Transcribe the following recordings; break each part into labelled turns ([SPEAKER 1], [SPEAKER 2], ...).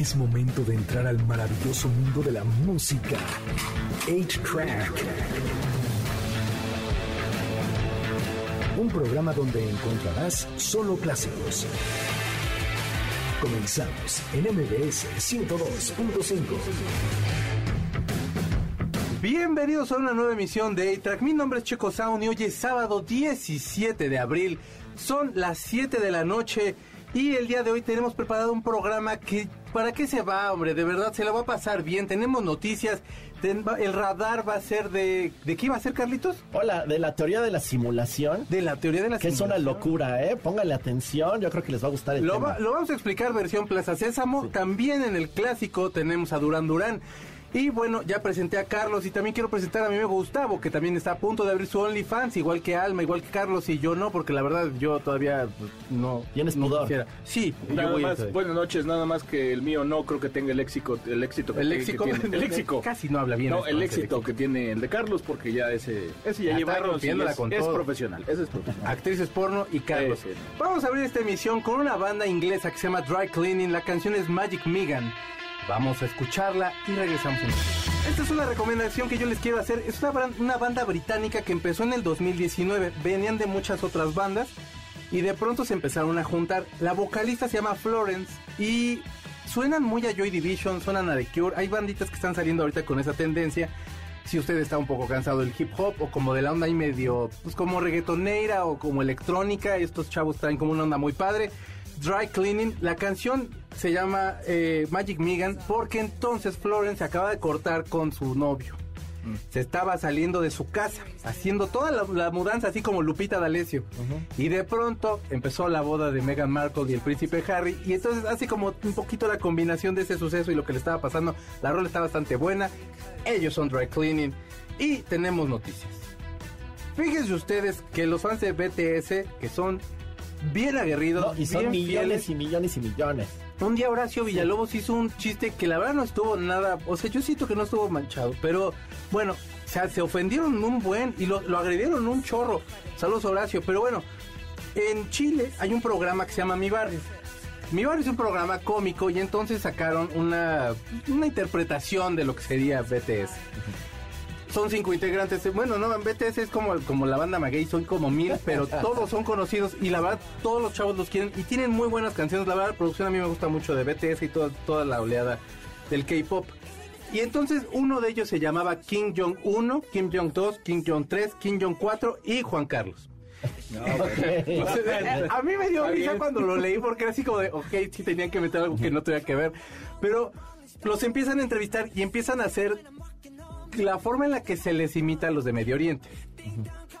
[SPEAKER 1] Es momento de entrar al maravilloso mundo de la música. 8-Track. Un programa donde encontrarás solo clásicos. Comenzamos en MBS 102.5.
[SPEAKER 2] Bienvenidos a una nueva emisión de A-Track. Mi nombre es Checo Sound y hoy es sábado 17 de abril. Son las 7 de la noche y el día de hoy tenemos preparado un programa que, ¿para qué se va, hombre? De verdad, se lo va a pasar bien. Tenemos noticias. El radar va a ser de... ¿De qué iba a ser, Carlitos?
[SPEAKER 3] Hola, de la teoría de la simulación.
[SPEAKER 2] De la teoría de la
[SPEAKER 3] que
[SPEAKER 2] simulación.
[SPEAKER 3] es una locura, ¿eh? Póngale atención, yo creo que les va a gustar el
[SPEAKER 2] lo,
[SPEAKER 3] tema.
[SPEAKER 2] va- lo vamos a explicar versión Plaza Sésamo. También en el clásico tenemos a Durán Durán. Y bueno, ya presenté a Carlos y también quiero presentar a mi amigo Gustavo, que también está a punto de abrir su OnlyFans, igual que Alma, igual que Carlos y yo no, porque la verdad yo todavía pues, no.
[SPEAKER 3] Tienes
[SPEAKER 2] no
[SPEAKER 3] pudor.
[SPEAKER 2] quisiera. Sí, yo
[SPEAKER 4] Nada
[SPEAKER 2] a-
[SPEAKER 4] más, buenas noches, nada más que el mío no creo que tenga el éxito, el éxito que,
[SPEAKER 2] El
[SPEAKER 4] que
[SPEAKER 2] léxico.
[SPEAKER 4] tiene. El léxico.
[SPEAKER 2] Casi no habla bien.
[SPEAKER 4] No, el éxito que tiene el de Carlos, porque ya ese, ese ya
[SPEAKER 2] Ya
[SPEAKER 4] lleva años es,
[SPEAKER 2] con
[SPEAKER 4] es profesional, ese es profesional.
[SPEAKER 2] Actrices porno y Carlos. Vamos a abrir esta emisión con una banda inglesa que se llama Dry Cleaning. La canción es Magic Megan. Vamos a escucharla y regresamos. Esta es una recomendación que yo les quiero hacer. Es una, una banda británica que empezó en el 2019. Venían de muchas otras bandas y de pronto se empezaron a juntar. La vocalista se llama Florence y suenan muy a Joy Division, suenan a The Cure. Hay banditas que están saliendo ahorita con esa tendencia. Si usted está un poco cansado del hip hop o como de la onda ahí medio, pues como reggaetonera o como electrónica, estos chavos traen como una onda muy padre. Dry Cleaning, la canción se llama eh, Magic Megan porque entonces Florence se acaba de cortar con su novio. Se estaba saliendo de su casa, haciendo toda la, la mudanza, así como Lupita D'Alessio. Y de pronto empezó la boda de Meghan Markle y el príncipe Harry. Y entonces hace como un poquito la combinación de ese suceso y lo que le estaba pasando. La rola está bastante buena. Ellos son dry cleaning. Y tenemos noticias. Fíjense ustedes que los fans de BTS, que son bien aguerridos,
[SPEAKER 3] No, y son millones
[SPEAKER 2] fieles,
[SPEAKER 3] y millones y millones.
[SPEAKER 2] un día Horacio Villalobos hizo un chiste que la verdad no estuvo nada, o sea, yo siento que no estuvo manchado, pero bueno, o sea, se ofendieron un buen y lo, lo agredieron un chorro. Saludos Horacio, pero bueno, en Chile hay un programa que se llama Mi Barrio. Mi Barrio es un programa cómico y entonces sacaron una, una interpretación de lo que sería BTS. Son cinco integrantes. Bueno, no, en BTS es como, como la banda Maguey, son como mil, pero todos son conocidos y la verdad todos los chavos los quieren y tienen muy buenas canciones. La verdad la producción a mí me gusta mucho de BTS y toda, toda la oleada del K-pop. Y entonces uno de ellos se llamaba Kim Jong-1, Kim Jong-2, Kim Jong-3, Kim Jong-4 y Juan Carlos. Entonces, a mí me dio risa cuando lo leí porque era así como de, ok, sí tenían que meter algo que no tenía que ver. Pero los empiezan a entrevistar y empiezan a hacer la forma en la que se les imita a los de Medio Oriente.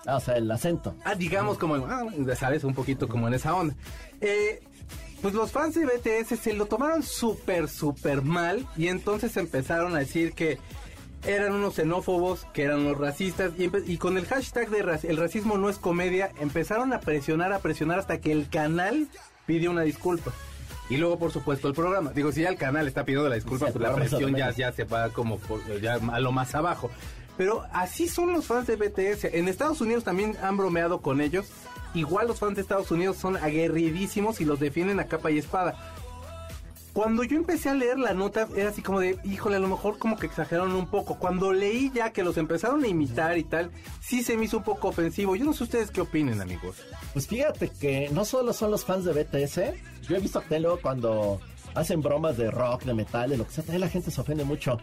[SPEAKER 3] Ah, o sea, el acento.
[SPEAKER 2] Ah, digamos como, ah, sabes, un poquito como en esa onda. Eh, pues los fans de BTS se lo tomaron súper, súper mal y entonces empezaron a decir que eran unos xenófobos, que eran unos racistas y, con el hashtag de el racismo no es comedia empezaron a presionar, a presionar hasta que el canal pidió una disculpa. Y luego, por supuesto, el programa. Digo, si ya el canal está pidiendo la disculpa,
[SPEAKER 3] Sí,
[SPEAKER 2] pues la presión ya, ya se va como por- ya a lo más abajo. Pero así son los fans de BTS. En Estados Unidos también han bromeado con ellos. Igual los fans de Estados Unidos son aguerridísimos y los defienden a capa y espada. Cuando yo empecé a leer la nota, era así como de, híjole, a lo mejor como que exageraron un poco. Cuando leí ya que los empezaron a imitar y tal, sí se me hizo un poco ofensivo. Yo no sé ustedes qué opinen, amigos.
[SPEAKER 3] Pues fíjate que no solo son los fans de BTS, yo he visto que luego cuando hacen bromas de rock, de metal, de lo que sea, la gente se ofende mucho.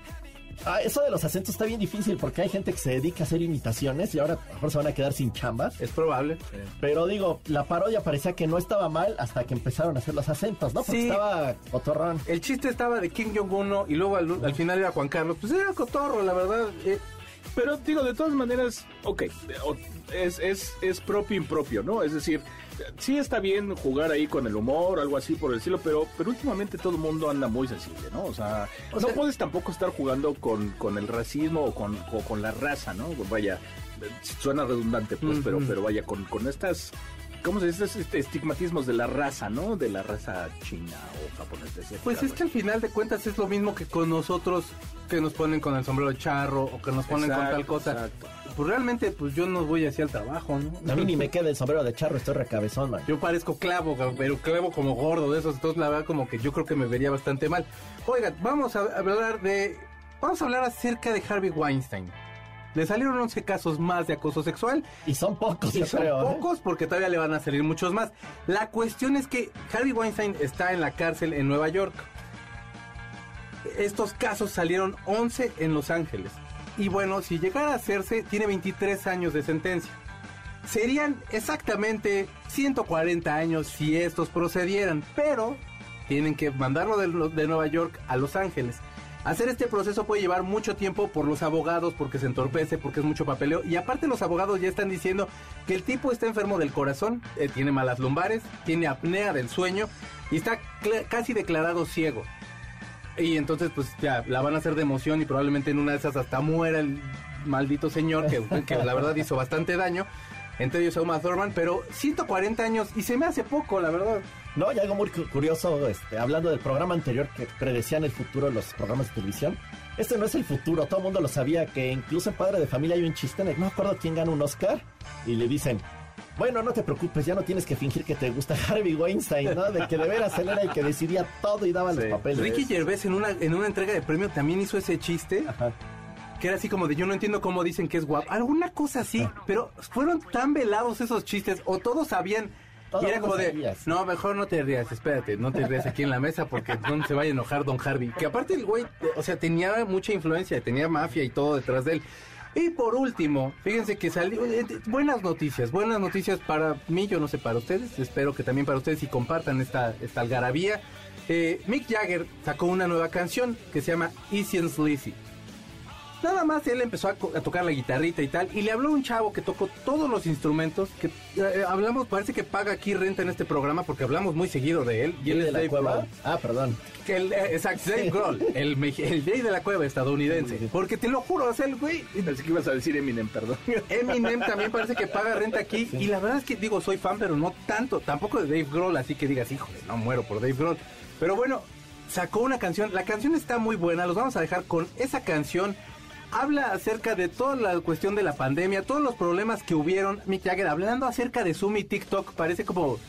[SPEAKER 3] Ah, eso de los acentos está bien difícil porque hay gente que se dedica a hacer imitaciones y ahora a lo mejor se van a quedar sin chambas.
[SPEAKER 2] Es probable.
[SPEAKER 3] Pero digo, la parodia parecía que no estaba mal hasta que empezaron a hacer los acentos, ¿no? Porque
[SPEAKER 2] Sí.
[SPEAKER 3] estaba otorrón.
[SPEAKER 2] El chiste estaba de Kim Jong-un y luego al, al final era Juan Carlos. Pues era cotorro, la verdad. Eh,
[SPEAKER 4] Pero digo, de todas maneras, ok, es, es, es propio impropio, ¿no? Es decir, sí está bien jugar ahí con el humor algo así por el estilo, pero, pero últimamente todo el mundo anda muy sensible, ¿no? O sea,
[SPEAKER 2] O
[SPEAKER 4] no
[SPEAKER 2] sea-
[SPEAKER 4] puedes tampoco estar jugando con, con el racismo o con, o con la raza, ¿no? Vaya, suena redundante, pues, pero, pero vaya, con, con estas... ¿Cómo se dice? Estos este, estigmatismos de la raza, ¿no? De la raza china o japonesa. etcétera,
[SPEAKER 2] Pues es que al final de cuentas es lo mismo que con nosotros que nos ponen con el sombrero de charro o que nos ponen con tal cosa.
[SPEAKER 4] exacto.
[SPEAKER 2] pues realmente pues yo no voy hacia el trabajo, ¿no?
[SPEAKER 3] A mí ni me queda el sombrero de charro, estoy recabezón, man.
[SPEAKER 2] Yo parezco clavo, pero clavo como gordo de esos, entonces la verdad como que yo creo que me vería bastante mal. Oigan, vamos a hablar de... Vamos a hablar acerca de Harvey Weinstein. Le salieron 11 casos más de acoso sexual.
[SPEAKER 3] Y son pocos,
[SPEAKER 2] Y
[SPEAKER 3] yo
[SPEAKER 2] son
[SPEAKER 3] creo. ¿eh?
[SPEAKER 2] pocos porque todavía le van a salir muchos más. La cuestión es que Harvey Weinstein está en la cárcel en Nueva York. Estos casos salieron 11 en Los Ángeles. Y bueno, si llegara a hacerse, tiene 23 años de sentencia. Serían exactamente 140 años si estos procedieran, pero tienen que mandarlo de, de Nueva York a Los Ángeles. Hacer este proceso puede llevar mucho tiempo por los abogados, porque se entorpece, porque es mucho papeleo. Y aparte los abogados ya están diciendo que el tipo está enfermo del corazón, eh, tiene malas lumbares, tiene apnea del sueño y está casi declarado ciego. Y entonces pues ya la van a hacer de emoción y probablemente en una de esas hasta muera el maldito señor que, que la verdad hizo bastante daño. Entre ellos a Uma Thurman, pero 140 años y se me hace poco, la verdad.
[SPEAKER 3] No, y algo muy cu- curioso, este, hablando del programa anterior que predecían el futuro de los programas de televisión. Este no es el futuro, todo el mundo lo sabía, que incluso en Padre de Familia hay un chiste, en el- no me acuerdo quién gana un Oscar, y le dicen, bueno, no te preocupes, ya no tienes que fingir que te gusta Harvey Weinstein, ¿no? De que de veras él era el que decidía todo y daba
[SPEAKER 4] Sí.
[SPEAKER 3] los papeles.
[SPEAKER 2] Ricky Gervais en una, en una entrega de premio también hizo ese chiste.
[SPEAKER 3] Ajá.
[SPEAKER 2] que era así como de yo no entiendo cómo dicen que es guapo. Alguna cosa así, pero fueron tan velados esos chistes, o todos sabían.
[SPEAKER 3] Todo
[SPEAKER 2] y era como de, no, mejor no te rías, espérate, no te rías aquí en la mesa porque no se vaya a enojar Don Harvey. Que aparte el güey, o sea, tenía mucha influencia, tenía mafia y todo detrás de él. Y por último, fíjense que salió, eh, buenas noticias, buenas noticias para mí, yo no sé para ustedes, espero que también para ustedes y compartan esta, esta algarabía. Eh, Mick Jagger sacó una nueva canción que se llama Easy and Sleazy. Nada más él empezó a, tocar la guitarrita y tal, y le habló un chavo que tocó todos los instrumentos, que eh, hablamos, parece que paga aquí renta en este programa porque hablamos muy seguido de él, y él
[SPEAKER 3] ¿Quién
[SPEAKER 2] es
[SPEAKER 3] de la
[SPEAKER 2] Dave
[SPEAKER 3] cueva?
[SPEAKER 2] Grohl.
[SPEAKER 3] Ah, perdón.
[SPEAKER 2] Que el, eh, exacto, Dave Grohl, el, el Jay de la cueva estadounidense. Porque te lo juro, o sea, el güey,
[SPEAKER 4] Pensé que ibas a decir Eminem, perdón.
[SPEAKER 2] Eminem también parece que paga renta aquí. Y la verdad es que, digo, soy fan, pero no tanto. Tampoco de Dave Grohl, así que digas, híjole, no muero por Dave Grohl. Pero bueno, sacó una canción. La canción está muy buena. Los vamos a dejar con esa canción. Habla acerca de toda la cuestión de la pandemia, todos los problemas que hubieron. Mick Jagger hablando acerca de Zoom y TikTok. Parece como,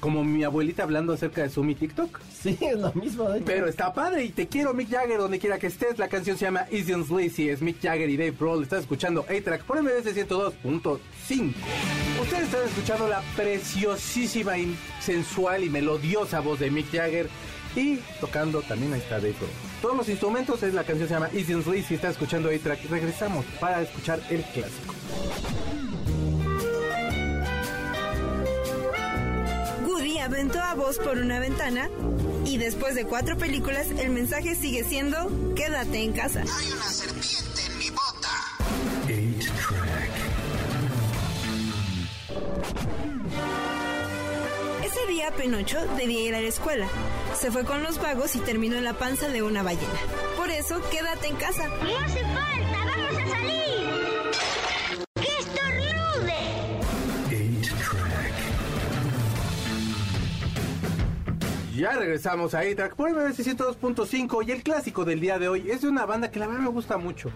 [SPEAKER 2] como mi abuelita hablando acerca de Zoom y TikTok.
[SPEAKER 3] Sí, es lo mismo. de.
[SPEAKER 2] Pero está padre y te quiero Mick Jagger donde quiera que estés. La canción se llama Easy and Sleazy, es Mick Jagger y Dave Grohl. Estás escuchando A-Track por MBS 102.5. Ustedes están escuchando la preciosísima sensual y melodiosa voz de Mick Jagger. Y tocando también ahí está Dave Grohl. Todos los instrumentos, es la canción se llama Easy and Sleazy. Estás escuchando A-Track. Regresamos para escuchar el clásico.
[SPEAKER 5] Woody aventó a Buzz por una ventana y después de cuatro películas el mensaje sigue siendo quédate en casa.
[SPEAKER 6] Hay una serpiente en mi bota.
[SPEAKER 1] 8-Track.
[SPEAKER 5] Ese día Penocho debía ir a la escuela. Se fue con los vagos y terminó en la panza de una ballena. Por eso quédate en casa.
[SPEAKER 7] No hace falta, vamos a salir. ¡Que estornude!
[SPEAKER 1] 8-Track.
[SPEAKER 2] Ya regresamos a A-Track por MBS 102.5 y el clásico del día de hoy es de una banda que la verdad me gusta mucho.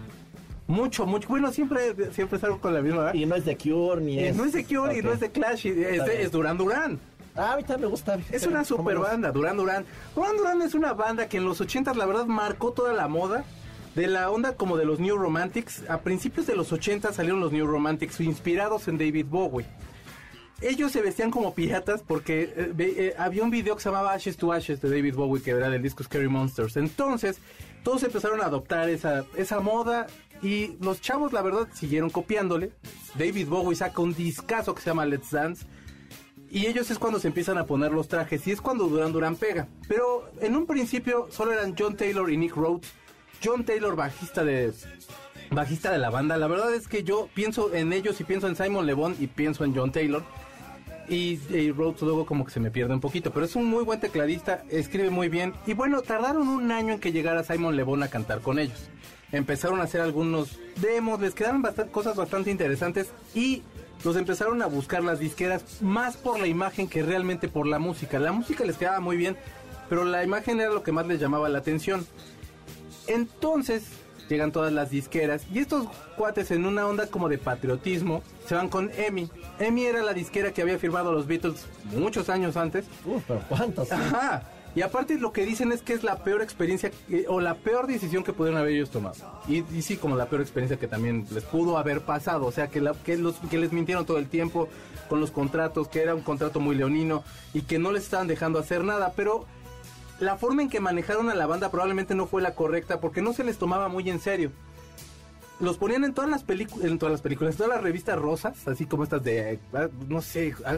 [SPEAKER 2] Mucho, mucho. Bueno, siempre, siempre salgo con la misma. ¿verdad?
[SPEAKER 3] Y no es de Cure ni
[SPEAKER 2] Eh,
[SPEAKER 3] es.
[SPEAKER 2] no es de Cure y
[SPEAKER 3] Ok.
[SPEAKER 2] no es de Clash, y es, de- es Duran Duran.
[SPEAKER 3] Ah, a mí también me gusta.
[SPEAKER 2] Es una
[SPEAKER 3] ¿Cómo
[SPEAKER 2] super banda, Duran Duran. Duran Duran es una banda que en los 80 la verdad marcó toda la moda de la onda como de los New Romantics. A principios de los 80 salieron los New Romantics inspirados en David Bowie. Ellos se vestían como piratas porque eh, eh, había un video que se llamaba Ashes to Ashes de David Bowie que era del disco Scary Monsters. Entonces, todos empezaron a adoptar esa, esa moda y los chavos, la verdad, siguieron copiándole. David Bowie saca un discazo que se llama Let's Dance. Y ellos es cuando se empiezan a poner los trajes y es cuando Duran Duran pega. Pero en un principio solo eran John Taylor y Nick Rhodes. John Taylor, bajista de bajista de la banda. La verdad es que yo pienso en ellos y pienso en Simon Le Bon y pienso en John Taylor. Y, Rhodes luego como que se me pierde un poquito. Pero es un muy buen tecladista, escribe muy bien. Y bueno, tardaron un año en que llegara Simon Le Bon a cantar con ellos. Empezaron a hacer algunos demos, les quedaron cosas bastante interesantes y los empezaron a buscar las disqueras más por la imagen que realmente por la música. La música les quedaba muy bien, pero la imagen era lo que más les llamaba la atención. Entonces, llegan todas las disqueras y estos cuates en una onda como de patriotismo se van con EMI. EMI era la disquera que había firmado los Beatles muchos años antes.
[SPEAKER 3] Uh, pero ¿cuántos?
[SPEAKER 2] Ajá. Y aparte lo que dicen es que es la peor experiencia o la peor decisión que pudieron haber ellos tomado. Y, sí, como la peor experiencia que también les pudo haber pasado. O sea, que, los, que les mintieron todo el tiempo con los contratos, que era un contrato muy leonino y que no les estaban dejando hacer nada. Pero la forma en que manejaron a la banda probablemente no fue la correcta porque no se les tomaba muy en serio. Los ponían en todas las películas, en todas las películas, en todas las revistas rosas, así como estas de, ah, no sé, ah,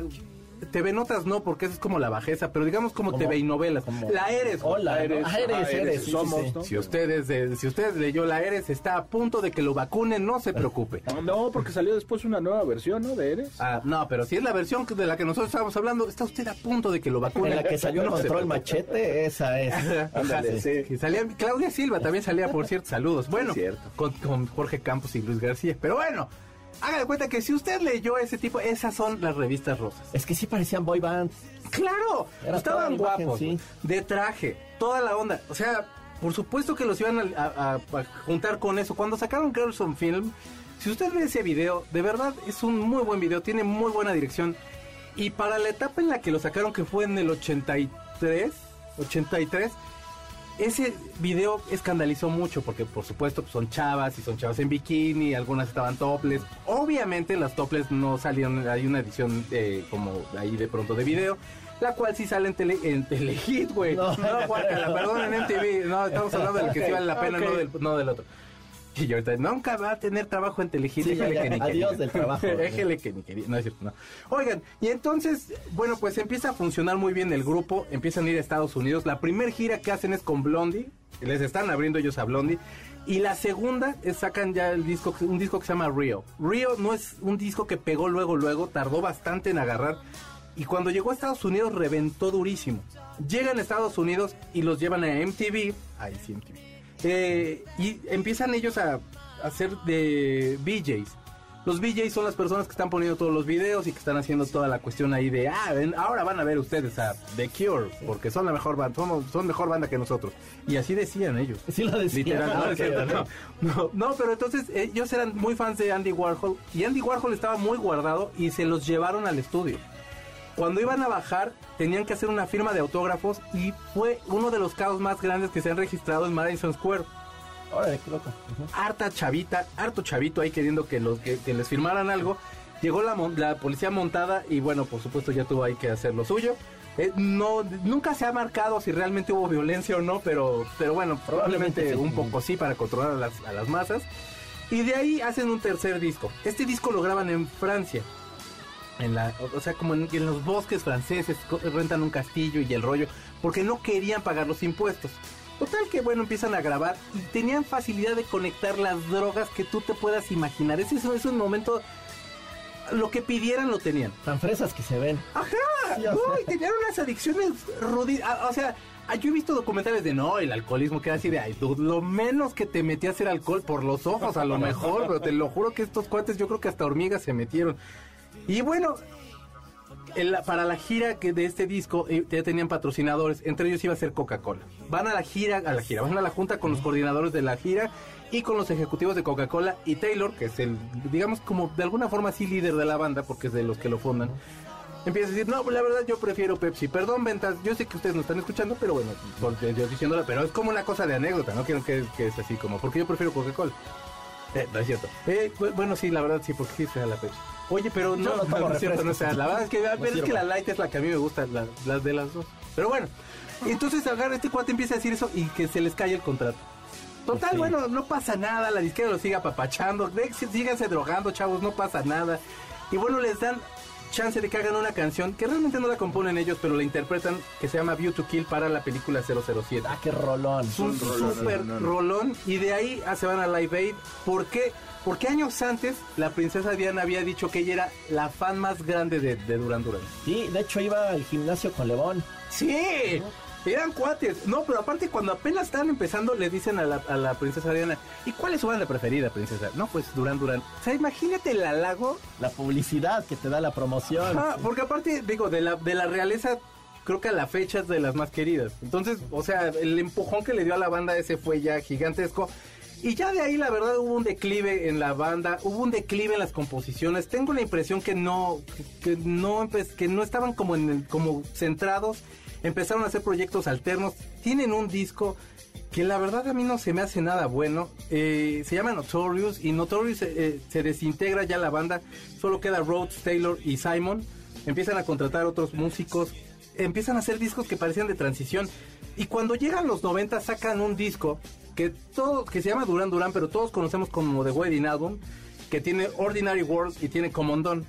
[SPEAKER 2] TV Notas no, porque eso es como la bajeza, pero digamos como,
[SPEAKER 3] Como-
[SPEAKER 2] TV y novelas.
[SPEAKER 3] como-
[SPEAKER 2] La Eres.
[SPEAKER 3] Hola,
[SPEAKER 4] Ah, eres.
[SPEAKER 3] Ah, eres, eres,
[SPEAKER 4] eres,
[SPEAKER 3] sí, sí,
[SPEAKER 4] somos,
[SPEAKER 3] sí.
[SPEAKER 4] ¿no?
[SPEAKER 2] Si ustedes, eh, si ustedes leyó la Eres, está a punto de que lo vacunen, no se preocupe.
[SPEAKER 4] No, porque salió después una nueva versión, ¿no? De Eres.
[SPEAKER 2] Ah, no, pero si es la versión de la que nosotros estábamos hablando, está usted a punto de que lo vacunen.
[SPEAKER 3] En la que salió el
[SPEAKER 2] No preocupe.
[SPEAKER 3] machete, esa es.
[SPEAKER 4] Ándale, sí.
[SPEAKER 2] Salía Claudia Silva también salía, por cierto, saludos. Bueno, con, con Jorge Campos y Luis García. Pero bueno, haga de cuenta que si usted leyó ese tipo, esas son las revistas rosas.
[SPEAKER 3] Es que sí parecían boy bands.
[SPEAKER 2] Claro,
[SPEAKER 3] Era
[SPEAKER 2] estaban
[SPEAKER 3] imagen,
[SPEAKER 2] guapos,
[SPEAKER 3] sí.
[SPEAKER 2] de traje, toda la onda. O sea, por supuesto que los iban a- a juntar con eso. Cuando sacaron Girls on Film, si usted ve ese video, de verdad es un muy buen video, tiene muy buena dirección. Y para la etapa en la que lo sacaron, que fue en el 83, 83, ese video escandalizó mucho porque por supuesto pues, son chavas y son chavas en bikini, algunas estaban topless. Obviamente las topless no salieron, hay una edición eh, como ahí de pronto de video, la cual sí sale en, tele, en Telehit, güey. No,
[SPEAKER 3] No.
[SPEAKER 2] guácala, perdón, en MTV. No, estamos hablando del que sí vale la pena, no, del, no del otro. Y yo ahorita, nunca va a tener trabajo en.
[SPEAKER 3] Sí, ya,
[SPEAKER 2] que ni
[SPEAKER 3] adiós del trabajo.
[SPEAKER 2] Déjele que ni quería. No es cierto, no. Oigan, y entonces, bueno, pues empieza a funcionar muy bien el grupo. Empiezan a ir a Estados Unidos. La primera gira que hacen es con Blondie. Les están abriendo ellos a Blondie. Y la segunda es sacan ya el disco, un disco que se llama Rio. Rio no es un disco que pegó luego, luego, tardó bastante en agarrar. Y cuando llegó a Estados Unidos reventó durísimo. Llegan a Estados Unidos y los llevan a MTV. Ahí sí, MTV. Eh, y empiezan ellos a, a hacer de VJs. Los VJs son las personas que están poniendo todos los videos y que están haciendo toda la cuestión ahí de, ah, ven, ahora van a ver ustedes a The Cure, porque son la mejor banda, son mejor banda que nosotros. Y así decían ellos.
[SPEAKER 3] Sí lo decían.
[SPEAKER 2] Literal, no,
[SPEAKER 3] Ok,
[SPEAKER 2] es cierto,
[SPEAKER 3] ok.
[SPEAKER 2] no, no, no, pero entonces ellos eran muy fans de Andy Warhol y Andy Warhol estaba muy guardado y se los llevaron al estudio. Cuando iban a bajar, tenían que hacer una firma de autógrafos y fue uno de los caos más grandes que se han registrado en Madison Square.
[SPEAKER 3] Órale, qué loco. Ujú.
[SPEAKER 2] Harta chavita, harto chavito ahí queriendo que, los, que, que les firmaran algo. Llegó la, policía montada y bueno, por supuesto ya tuvo ahí que hacer lo suyo. Eh, no, nunca se ha marcado si realmente hubo violencia o no, pero, pero bueno, probablemente
[SPEAKER 3] Probablemente sí.
[SPEAKER 2] un poco sí para controlar a las, a las masas. Y de ahí hacen un tercer disco. Este disco lo graban en Francia. En la, o- sea, como en, en los bosques franceses, rentan un castillo y el rollo, porque no querían pagar los impuestos. Total que bueno, empiezan a grabar y tenían facilidad de conectar las drogas que tú te puedas imaginar. Ese es, es un momento, lo que pidieran lo tenían.
[SPEAKER 3] Tan fresas que se ven.
[SPEAKER 2] Ajá,
[SPEAKER 3] Sí,
[SPEAKER 2] no, y tenían unas adicciones ruditas. O sea, ah, yo he visto documentales de no, el alcoholismo que era así de, ay, dude, lo menos que te metías era alcohol por los ojos, a lo mejor, pero te lo juro que estos cuates, yo creo que hasta hormigas se metieron. Y bueno, para la gira que de este disco eh, ya tenían patrocinadores, entre ellos iba a ser Coca-Cola. Van a la gira, a la gira, van a la junta con los coordinadores de la gira y con los ejecutivos de Coca-Cola y Taylor, que es el, digamos como de alguna forma sí líder de la banda, porque es de los que lo fundan. Empieza a decir, no, la verdad yo prefiero Pepsi. Perdón, ventas, yo sé que ustedes no están escuchando, pero bueno, yo diciéndola, pero es como una cosa de anécdota, no quiero que, que es así como, porque yo prefiero Coca-Cola. Eh, no es cierto. Eh, bu- bueno, sí, la verdad sí, porque sí sea la Pepsi. Oye, pero no,
[SPEAKER 3] no
[SPEAKER 2] es cierto, no sea. La verdad es que, pero es que la light es la que a mí me gusta, la- las de las dos. Pero bueno, entonces agarra este cuate empieza a decir eso y que se les cae el contrato. Total,
[SPEAKER 3] Sí.
[SPEAKER 2] bueno, no pasa nada, la disquera lo sigue apapachando, síganse drogando, chavos, no pasa nada. Y bueno, les dan chance de que hagan una canción que realmente no la componen ellos, pero la interpretan, que se llama View to Kill para la película 007.
[SPEAKER 3] Ah, qué rolón.
[SPEAKER 2] Es un
[SPEAKER 4] rolón,
[SPEAKER 2] super
[SPEAKER 4] rolón.
[SPEAKER 2] rolón y de ahí ah, se van a Live Aid. ¿Por qué? Porque años antes la princesa Diana había dicho que ella era la fan más grande de, de Duran Duran.
[SPEAKER 3] Sí, de hecho iba al gimnasio con Lebón.
[SPEAKER 2] Sí, eran cuates. No, pero aparte cuando apenas estaban empezando le dicen a la, a la princesa Diana, ¿y cuál es su banda preferida, princesa? No, pues Duran Duran. O sea, imagínate el halago.
[SPEAKER 3] La publicidad que te da la promoción.
[SPEAKER 2] Ajá, porque aparte, digo, de la, de la realeza creo que a la fecha es de las más queridas. Entonces, o sea, el empujón que le dio a la banda ese fue ya gigantesco. Y ya de ahí la verdad hubo un declive en la banda, hubo un declive en las composiciones. Tengo la impresión que no que no empe- que no estaban como en el- como centrados, empezaron a hacer proyectos alternos. Tienen un disco que la verdad a mí no se me hace nada bueno. Eh, se llama Notorious y Notorious eh, eh, se desintegra ya la banda. Solo queda Rhodes, Taylor y Simon. Empiezan a contratar otros músicos. Empiezan a hacer discos que parecían de transición. Y cuando llegan los 90 sacan un disco que todo que se llama Duran Duran, pero todos conocemos como The Wedding Album, que tiene Ordinary World y tiene Common.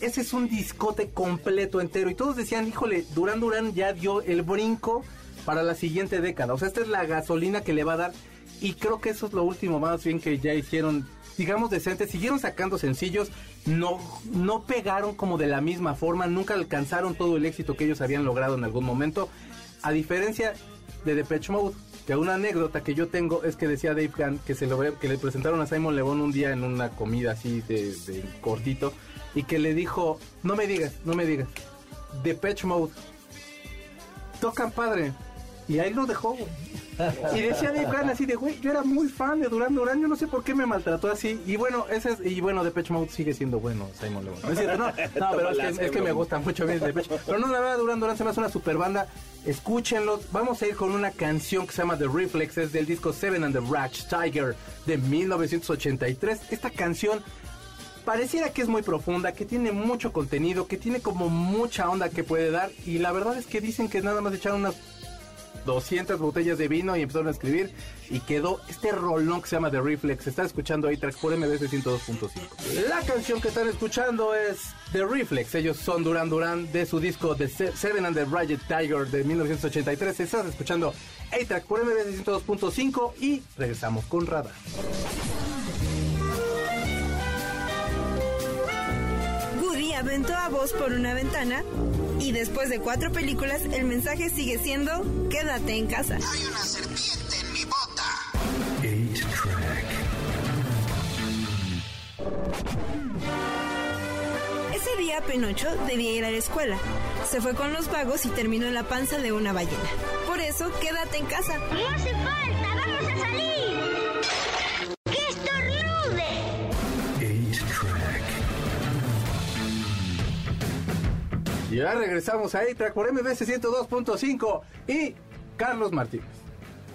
[SPEAKER 2] Ese es un discote completo entero y todos decían, híjole, Duran Duran ya dio el brinco para la siguiente década. O sea, esta es la gasolina que le va a dar y creo que eso es lo último más bien que ya hicieron, digamos decentes, siguieron sacando sencillos, no no pegaron como de la misma forma, nunca alcanzaron todo el éxito que ellos habían logrado en algún momento, a diferencia de Depeche Mode. Que una anécdota que yo tengo es que decía Dave Gunn que se lo que le presentaron a Simon Le Bon un día en una comida así de, de cortito y que le dijo, no me digas, no me digas, Depeche Mode, tocan padre. Y ahí lo dejó. Y decía Dave Gunn así de, güey, yo era muy fan de Duran Duran, yo no sé por qué me maltrató así. Y bueno, ese es, y bueno, Depeche Mode sigue siendo bueno, Simon Le Bon. No es cierto, no, no, pero es que, es que me gusta mucho bien Depeche. Pero no, la verdad, Duran Duran se me hace una super banda. Escúchenlos. Vamos a ir con una canción que se llama The Reflexes del disco Seven and the Ratch Tiger de 1983. Esta canción pareciera que es muy profunda, que tiene mucho contenido, que tiene como mucha onda que puede dar. Y la verdad es que dicen que nada más echaron unas 200 botellas de vino y empezaron a escribir. Y quedó este rolón que se llama The Reflex. Está escuchando ahí tracks por MBS 102.5. La canción que están escuchando es The Reflex. Ellos son Duran Duran de su disco The Se- Seven and the Riot Tiger de 1983. Estás escuchando A-Track por MBS 102.5 y regresamos con Radar.
[SPEAKER 5] Aventó a Buzz por una ventana y después de cuatro películas el mensaje sigue siendo quédate en casa.
[SPEAKER 6] Hay una serpiente en mi bota.
[SPEAKER 1] 8-Track.
[SPEAKER 5] Ese día Pinocho debía ir a la escuela. Se fue con los vagos y terminó en la panza de una ballena. Por eso quédate en casa.
[SPEAKER 7] No hace falta, vamos a salir.
[SPEAKER 2] Y ya regresamos a A-Track por MBS 102.5 y Carlos Martínez.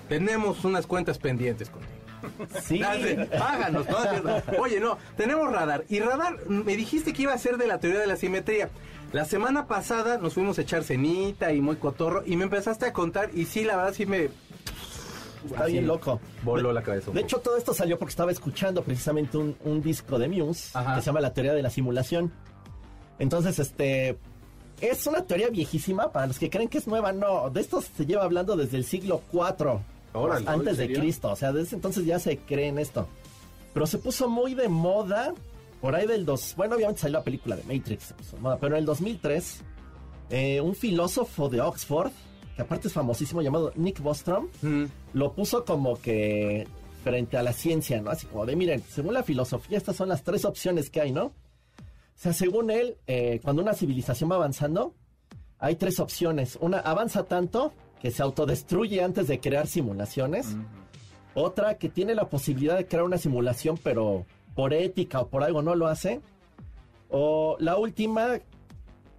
[SPEAKER 2] Tenemos unas cuentas pendientes contigo.
[SPEAKER 3] Sí.
[SPEAKER 2] Páganos, ¿no? Oye, no, tenemos radar. Y radar, me dijiste que iba a ser de la teoría de la simetría. La semana pasada nos fuimos a echar cenita y muy cotorro y me empezaste a contar y sí, la verdad sí me
[SPEAKER 3] Está bien loco.
[SPEAKER 2] voló la cabeza.
[SPEAKER 3] De hecho, todo esto salió porque estaba escuchando precisamente un, un disco de Muse
[SPEAKER 2] Ajá.
[SPEAKER 3] que se llama La teoría de la simulación. Entonces, este. Es una teoría viejísima para los que creen que es nueva. No, de esto se lleva hablando desde el siglo IV.
[SPEAKER 2] Órale,
[SPEAKER 3] antes
[SPEAKER 4] ¿en
[SPEAKER 3] de? Cristo. O sea, desde entonces ya se cree en esto. Pero se puso muy de moda por ahí del dos. Bueno, obviamente salió la película de Matrix, se puso de moda, pero en el 2003, eh, un filósofo de Oxford, que aparte es famosísimo, llamado Nick Bostrom,
[SPEAKER 2] Mm,
[SPEAKER 3] lo puso como que frente a la ciencia, ¿no? Así como de, miren, según la filosofía, estas son las tres opciones que hay, ¿no? O sea, según él, eh, cuando una civilización va avanzando, hay tres opciones. Una, avanza tanto que se autodestruye antes de crear simulaciones. Otra, que tiene la posibilidad de crear una simulación, pero por ética o por algo no lo hace. O la última,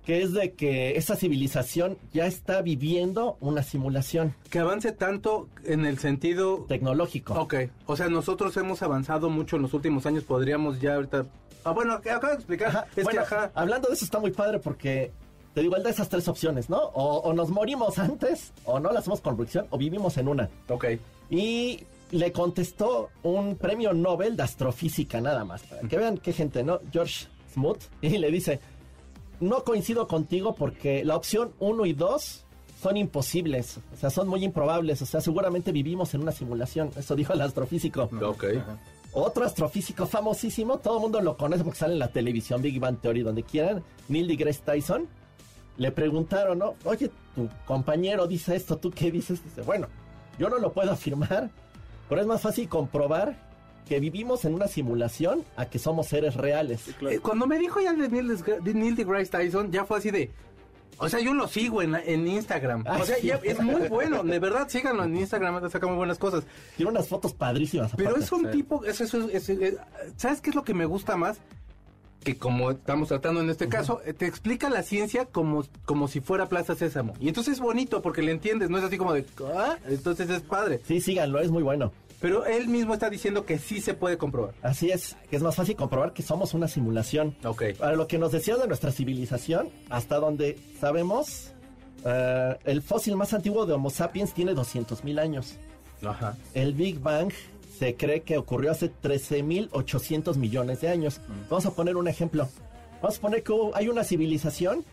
[SPEAKER 3] que es de que esa civilización ya está viviendo una simulación
[SPEAKER 2] que avance tanto en el sentido
[SPEAKER 3] tecnológico.
[SPEAKER 2] Ok, o sea, nosotros hemos avanzado mucho en los últimos años, podríamos ya ahorita... Ah, bueno, acabo de explicar,
[SPEAKER 3] Ajá,
[SPEAKER 2] es
[SPEAKER 3] bueno,
[SPEAKER 2] que ajá...
[SPEAKER 3] Hablando de eso está muy padre porque te digo, él da esas tres opciones, ¿no? O, o nos morimos antes, o no la hacemos con producción, o vivimos en una.
[SPEAKER 2] Ok,
[SPEAKER 3] Y le contestó un premio Nobel de astrofísica nada más, para que vean qué gente, ¿no? George Smoot, y le dice, no coincido contigo porque la opción 1 y 2 son imposibles, o sea, son muy improbables, o sea, seguramente vivimos en una simulación, eso dijo el astrofísico.
[SPEAKER 2] ok.
[SPEAKER 3] Otro astrofísico famosísimo, todo el mundo lo conoce porque sale en la televisión, Big Bang Theory, donde quieran, Neil deGrasse Tyson. Le preguntaron, ¿no? Oye, tu compañero dice esto, ¿tú qué dices? Dice, bueno, yo no lo puedo afirmar, pero es más fácil comprobar que vivimos en una simulación a que somos seres reales.
[SPEAKER 2] Eh, cuando me dijo ya de Neil, de Neil deGrasse Tyson, ya fue así de... O sea, yo lo sigo en, en Instagram.
[SPEAKER 3] Ah,
[SPEAKER 2] o sea,
[SPEAKER 3] sí.
[SPEAKER 2] ya es muy bueno. De verdad, síganlo en Instagram, saca muy buenas cosas.
[SPEAKER 3] Tiene unas fotos padrísimas.
[SPEAKER 2] Pero
[SPEAKER 3] aparte.
[SPEAKER 2] es un tipo, es- es- es- es- es- ¿sabes qué es lo que me gusta más? Que como estamos tratando en este caso, eh, te explica la ciencia como, como si fuera Plaza Sésamo. Y entonces es bonito porque le entiendes, no es así como de, ¿ah? Entonces es padre.
[SPEAKER 3] Sí, síganlo, es muy bueno.
[SPEAKER 2] Pero él mismo está diciendo que sí se puede comprobar.
[SPEAKER 3] Así es, que es más fácil comprobar que somos una simulación.
[SPEAKER 2] Ok.
[SPEAKER 3] Para lo que nos decías de nuestra civilización, hasta donde sabemos, eh, el fósil más antiguo de Homo sapiens tiene 200.000 años.
[SPEAKER 2] Ajá.
[SPEAKER 3] El Big Bang se cree que ocurrió hace 13.800 millones de años. Vamos a poner un ejemplo. Vamos a poner que hay una civilización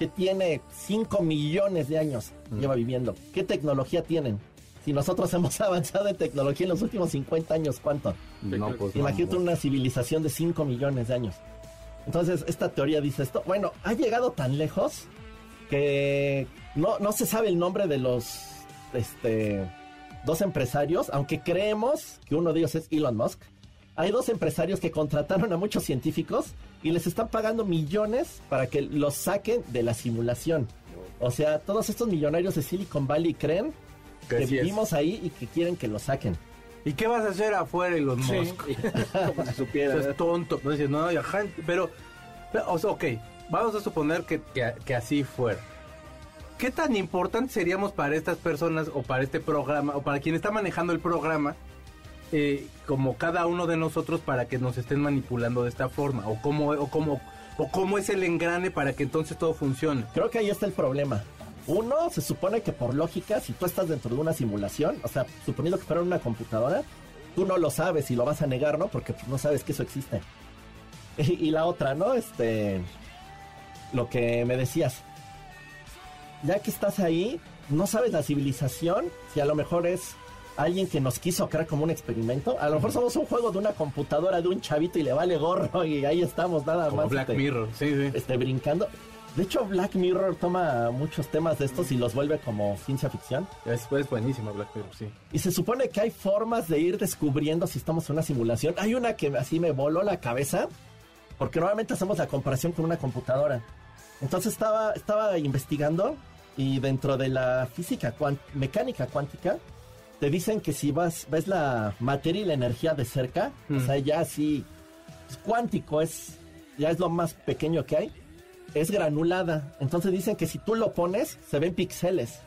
[SPEAKER 3] que tiene 5 millones de años, lleva viviendo. ¿Qué tecnología tienen? Si nosotros hemos avanzado en tecnología en los últimos 50 años, ¿cuánto?
[SPEAKER 2] No, pues no.
[SPEAKER 3] Imagínate una civilización de 5 millones de años. Entonces, esta teoría dice esto. Bueno, ha llegado tan lejos que no, no se sabe el nombre de los este, dos empresarios, aunque creemos que uno de ellos es Elon Musk. Hay dos empresarios que contrataron a muchos científicos y les están pagando millones para que los saquen de la simulación. O sea, todos estos millonarios de Silicon Valley creen
[SPEAKER 2] Que
[SPEAKER 3] que
[SPEAKER 2] sí es.
[SPEAKER 3] vivimos ahí y que quieren que lo saquen.
[SPEAKER 2] ¿Y qué vas a hacer afuera, Elon
[SPEAKER 4] Sí.
[SPEAKER 2] Musk?
[SPEAKER 4] Como si supiera.
[SPEAKER 2] Eso es tonto. No dices, no, ya, pero, pero, o sea, ok, vamos a suponer que, que- que así fuera. ¿Qué tan importante seríamos para estas personas o para este programa o para quien está manejando el programa eh, como cada uno de nosotros para que nos estén manipulando de esta forma? ¿O cómo, o, cómo, ¿O cómo es el engrane para que entonces todo funcione?
[SPEAKER 3] Creo que ahí está el problema. Uno, se supone que por lógica, si tú estás dentro de una simulación, o sea, suponiendo que fuera una computadora, tú no lo sabes y lo vas a negar, ¿no? Porque no sabes que eso existe. Y, y la otra, ¿no? Este, lo que me decías, ya que estás ahí, no sabes la civilización, si a lo mejor es alguien que nos quiso crear como un experimento, a lo mejor somos un juego de una computadora de un chavito y le vale gorro y ahí estamos nada
[SPEAKER 2] Como
[SPEAKER 3] más.
[SPEAKER 2] Black
[SPEAKER 3] este,
[SPEAKER 2] Mirror, sí, sí.
[SPEAKER 3] este, brincando. De hecho, Black Mirror toma muchos temas de estos y los vuelve como ciencia ficción.
[SPEAKER 2] Es, es buenísimo Black Mirror, sí.
[SPEAKER 3] Y se supone que hay formas de ir descubriendo si estamos en una simulación. Hay una que así me voló la cabeza, porque normalmente hacemos la comparación con una computadora. Entonces estaba, estaba investigando y dentro de la física mecánica cuántica te dicen que si vas ves la materia y la energía de cerca, o
[SPEAKER 2] Mm.
[SPEAKER 3] sea, ya así es cuántico, es ya es lo más pequeño que hay, es granulada. Entonces dicen que si tú lo pones, se ven píxeles.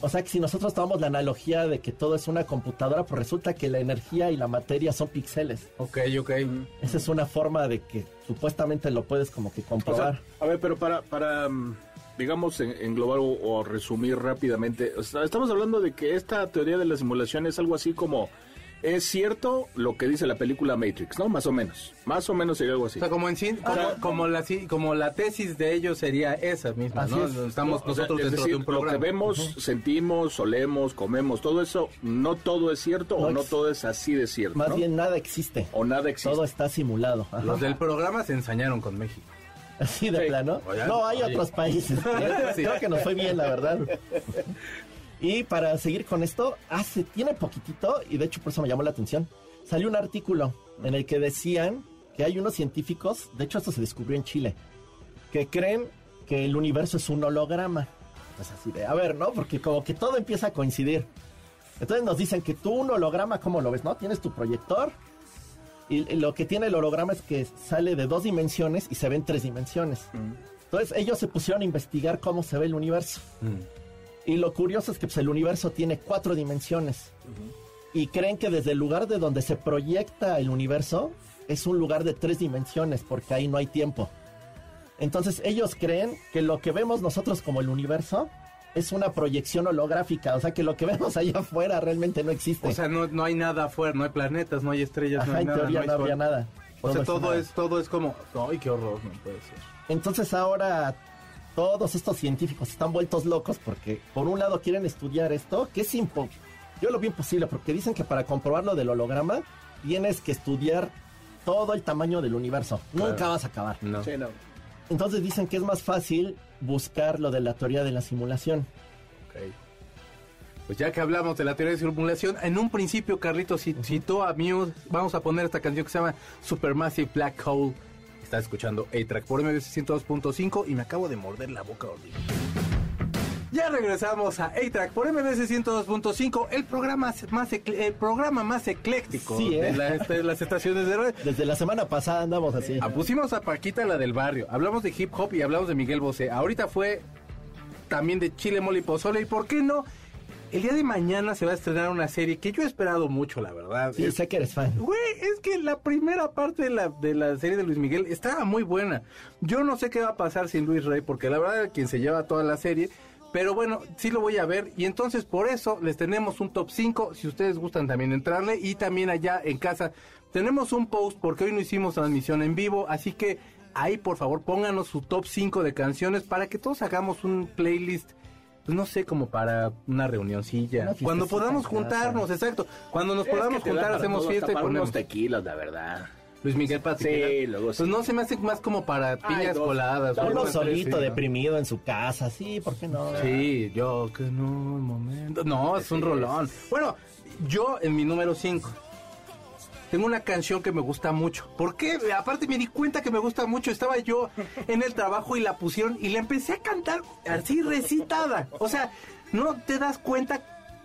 [SPEAKER 3] O sea que si nosotros tomamos la analogía de que todo es una computadora, pues resulta que la energía y la materia son píxeles.
[SPEAKER 2] Ok, ok.
[SPEAKER 3] Esa es una forma de que supuestamente lo puedes como que
[SPEAKER 4] O
[SPEAKER 3] comprobar.
[SPEAKER 4] sea, a ver, pero para, para mm, digamos, en- englobar o, o resumir rápidamente, o sea, estamos hablando de que esta teoría de la simulación es algo así como, es cierto lo que dice la película Matrix, ¿no? Más o menos. Más o menos sería algo así.
[SPEAKER 2] O sea, como en sí, como, la como la tesis de ellos sería esa misma,
[SPEAKER 3] Así
[SPEAKER 2] ¿no?
[SPEAKER 3] es.
[SPEAKER 2] Estamos
[SPEAKER 4] O sea,
[SPEAKER 2] nosotros
[SPEAKER 4] es
[SPEAKER 2] dentro
[SPEAKER 4] decir,
[SPEAKER 2] de un programa.
[SPEAKER 4] Lo que vemos, sentimos, olemos, comemos, todo eso, no todo es cierto o
[SPEAKER 3] No
[SPEAKER 4] todo es así de cierto.
[SPEAKER 3] Más
[SPEAKER 4] ¿no?
[SPEAKER 3] bien nada existe.
[SPEAKER 4] O nada existe.
[SPEAKER 3] Todo está simulado. Ajá.
[SPEAKER 2] Los del programa se ensañaron con México.
[SPEAKER 3] Así de
[SPEAKER 4] Sí.
[SPEAKER 3] plano.
[SPEAKER 2] Oye,
[SPEAKER 3] no, hay
[SPEAKER 2] oye.
[SPEAKER 3] otros países. Creo que nos fue bien, la verdad. Y para seguir con esto, hace, tiene poquitito, y de hecho por eso me llamó la atención, salió un artículo en el que decían que hay unos científicos, de hecho esto se descubrió en Chile, que creen que el universo es un holograma. Pues así de, a ver, ¿no? Porque como que todo empieza a coincidir. Entonces nos dicen que tú un holograma, ¿cómo lo ves? ¿No? Tienes tu proyector y lo que tiene el holograma es que sale de dos dimensiones y se ve en tres dimensiones. Entonces ellos se pusieron a investigar cómo se ve el universo. Y lo curioso es que pues, el universo tiene cuatro dimensiones. Y creen que desde el lugar de donde se proyecta el universo es un lugar de tres dimensiones porque ahí no hay tiempo. Entonces ellos creen que lo que vemos nosotros como el universo es una proyección holográfica, o sea que lo que vemos allá afuera realmente no existe.
[SPEAKER 2] O sea, no, no hay nada afuera, no hay planetas, no hay estrellas, no hay
[SPEAKER 3] en
[SPEAKER 2] nada.
[SPEAKER 3] teoría no habría
[SPEAKER 2] sol.
[SPEAKER 3] nada.
[SPEAKER 2] O sea, todo es, todo es como, ay, qué horror, no puede ser.
[SPEAKER 3] Entonces ahora todos estos científicos están vueltos locos porque por un lado quieren estudiar esto, que es impo yo lo vi imposible porque dicen que para comprobar lo del holograma tienes que estudiar todo el tamaño del universo. Nunca vas a acabar.
[SPEAKER 2] No.
[SPEAKER 4] Sí, no.
[SPEAKER 3] Entonces dicen que es más fácil buscar lo de la teoría de la simulación.
[SPEAKER 2] Ok. Pues ya que hablamos de la teoría de simulación, en un principio Carlitos ci- citó a Muse, vamos a poner esta canción que se llama Supermassive Black Hole. Estás escuchando A-Track por MBC 102.5 y me acabo de morder la boca horrible. Ya regresamos a A-Track por MBC 102.5, el programa más, el programa más ecléctico
[SPEAKER 3] Sí, ¿eh?
[SPEAKER 2] de, la- de las estaciones de radio.
[SPEAKER 3] Desde la semana pasada andamos así.
[SPEAKER 2] Ah, pusimos a Paquita la del barrio, hablamos de hip hop y hablamos de Miguel Bosé. Ahorita fue también de Chile, Mole y Pozole. ¿Y por qué no? El día de mañana se va a estrenar una serie que yo he esperado mucho, la verdad.
[SPEAKER 3] Sí,
[SPEAKER 2] Es-
[SPEAKER 3] sé que eres fan.
[SPEAKER 2] Güey, es que la primera parte de la, de la serie de Luis Miguel estaba muy buena. Yo no sé qué va a pasar sin Luis Rey, porque la verdad es quien se lleva toda la serie. Pero bueno, sí lo voy a ver. Y entonces por eso les tenemos un top 5, si ustedes gustan también entrarle. Y también allá en casa tenemos un post, porque hoy no hicimos transmisión en vivo. Así que ahí por favor pónganos su top 5 de canciones para que todos hagamos un playlist. Pues no sé, como para una reunioncilla.
[SPEAKER 3] Una
[SPEAKER 2] Cuando podamos
[SPEAKER 3] casa.
[SPEAKER 2] juntarnos, exacto. Cuando nos
[SPEAKER 4] Es
[SPEAKER 2] podamos juntar, hacemos
[SPEAKER 4] todo,
[SPEAKER 2] fiesta y ponemos.
[SPEAKER 4] unos tequilas, la verdad.
[SPEAKER 2] Luis Miguel Patrick.
[SPEAKER 4] Sí, luego sí.
[SPEAKER 2] Pues no se me hace más como para piñas coladas.
[SPEAKER 3] Uno solito, deprimido en su casa, sí, ¿por qué no?
[SPEAKER 2] Sí, yo que no, un momento. No, es un rolón. Bueno, yo en mi número 5 tengo una canción que me gusta mucho. ¿Por qué? Aparte me di cuenta que me gusta mucho. Estaba yo en el trabajo y la pusieron y la empecé a cantar así recitada. O sea, no te das cuenta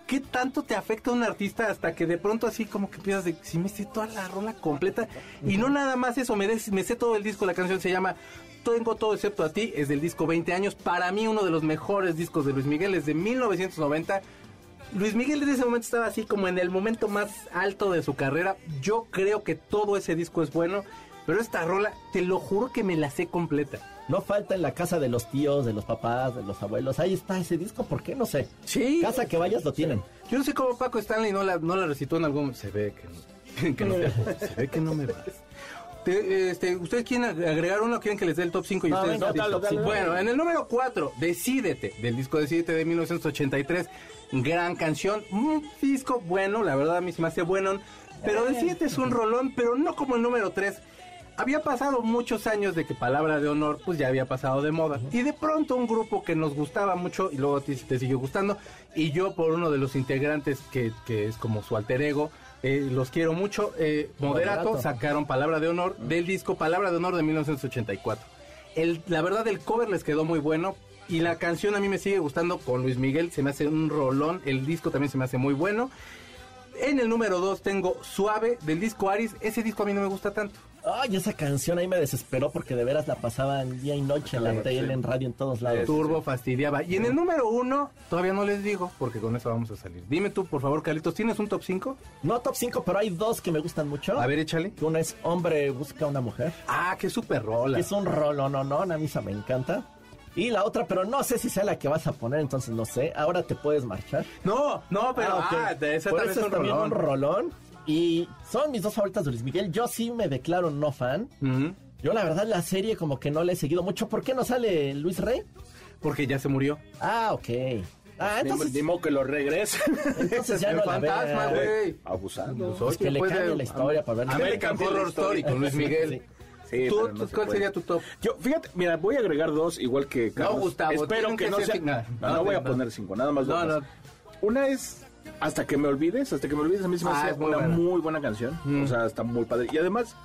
[SPEAKER 2] qué tanto te afecta a un artista hasta que de pronto así como que empiezas de, si me sé toda la rola completa. Y no nada más eso, me, des- me sé todo el disco. La canción se llama Tengo todo excepto a ti, es del disco 20 años. Para mí uno de los mejores discos de Luis Miguel es de 1990. Luis Miguel en ese momento estaba así como en el momento más alto de su carrera. Yo creo que todo ese disco es bueno, pero esta rola, te lo juro que me la sé completa.
[SPEAKER 3] No falta en la casa de los tíos, de los papás, de los abuelos. Ahí está ese disco, ¿por qué? No sé.
[SPEAKER 2] Sí.
[SPEAKER 3] Casa que vayas lo tienen.
[SPEAKER 2] Yo no sé cómo Paco Stanley no la, no la recitó en algún... Se ve que no, que no se ve que no me vas. Te- este, ¿Ustedes quieren agregar uno o quieren que les dé el top 5? Y
[SPEAKER 3] No,
[SPEAKER 2] ustedes
[SPEAKER 3] venga,
[SPEAKER 2] dale,
[SPEAKER 3] dale,
[SPEAKER 2] top cinco?
[SPEAKER 3] dale.
[SPEAKER 2] Bueno, en el número 4, Decídete, del disco Decídete de 1983. Gran canción, un disco bueno, la verdad a mí se me hace bueno. Pero Decídete es un rolón, pero no como el número 3. Había pasado muchos años de que Palabra de Honor pues ya había pasado de moda. Y de pronto un grupo que nos gustaba mucho y luego a ti te siguió gustando. Y yo por uno de los integrantes que, que es como su alter ego, eh, los quiero mucho. eh, Moderato,
[SPEAKER 3] Moderato.
[SPEAKER 2] sacaron Palabra de Honor del disco Palabra de Honor de 1984. El, la verdad el cover les quedó muy bueno. Y la canción a mí me sigue gustando con Luis Miguel, se me hace un rolón, el disco también se me hace muy bueno. En el número 2 tengo Suave del disco Aris, ese disco a mí no me gusta tanto.
[SPEAKER 3] Ay, esa canción ahí me desesperó porque de veras la pasaban día y noche en la tele, en radio, en todos lados.
[SPEAKER 2] Turbo fastidiaba. Y en el número uno, todavía no les digo, porque con eso vamos a salir. Dime tú, por favor, Carlitos, ¿tienes un top 5?
[SPEAKER 3] No top 5, pero hay dos que me gustan mucho.
[SPEAKER 2] A ver, échale.
[SPEAKER 3] Una es Hombre busca una mujer.
[SPEAKER 2] Ah, qué super rola.
[SPEAKER 3] es un rolo, no, no, a mí esa me encanta. Y la otra, pero no sé si sea la que vas a poner, entonces no sé. Ahora te puedes marchar.
[SPEAKER 2] No, no, pero
[SPEAKER 3] Ah, ok.
[SPEAKER 2] ah, de esa
[SPEAKER 3] Por eso
[SPEAKER 2] es
[SPEAKER 3] también un rolón. Y son mis dos favoritas de Luis Miguel. Yo sí me declaro no fan. Yo la verdad la serie como que no la he seguido mucho. ¿Por qué no sale Luis Rey?
[SPEAKER 2] Porque ya se murió.
[SPEAKER 3] Ah, ok. Ah, entonces,
[SPEAKER 4] Dimo que lo regresen.
[SPEAKER 3] entonces ya no la
[SPEAKER 2] fantasma,
[SPEAKER 3] veo.
[SPEAKER 2] güey.
[SPEAKER 4] Abusando.
[SPEAKER 3] Pues que le cambie la historia para ver.
[SPEAKER 2] American Horror Story con Luis Miguel.
[SPEAKER 4] Sí,
[SPEAKER 2] ¿Tú,
[SPEAKER 4] pero no
[SPEAKER 2] ¿Cuál sería tu top?
[SPEAKER 4] Yo, fíjate, mira, voy a agregar dos, igual que Carlos.
[SPEAKER 2] Gustavo,
[SPEAKER 4] Espero que,
[SPEAKER 2] que
[SPEAKER 4] no sea...
[SPEAKER 2] no,
[SPEAKER 4] No,
[SPEAKER 2] no,
[SPEAKER 4] no voy a
[SPEAKER 2] no.
[SPEAKER 4] poner cinco, nada más
[SPEAKER 2] No,
[SPEAKER 4] dos.
[SPEAKER 2] no.
[SPEAKER 4] Una es Hasta que me olvides, Hasta que me olvides, a mí se me
[SPEAKER 2] Ah,
[SPEAKER 4] hace
[SPEAKER 2] es muy
[SPEAKER 4] una
[SPEAKER 2] buena.
[SPEAKER 4] muy buena canción.
[SPEAKER 2] Mm.
[SPEAKER 4] O sea, está muy padre. Y además,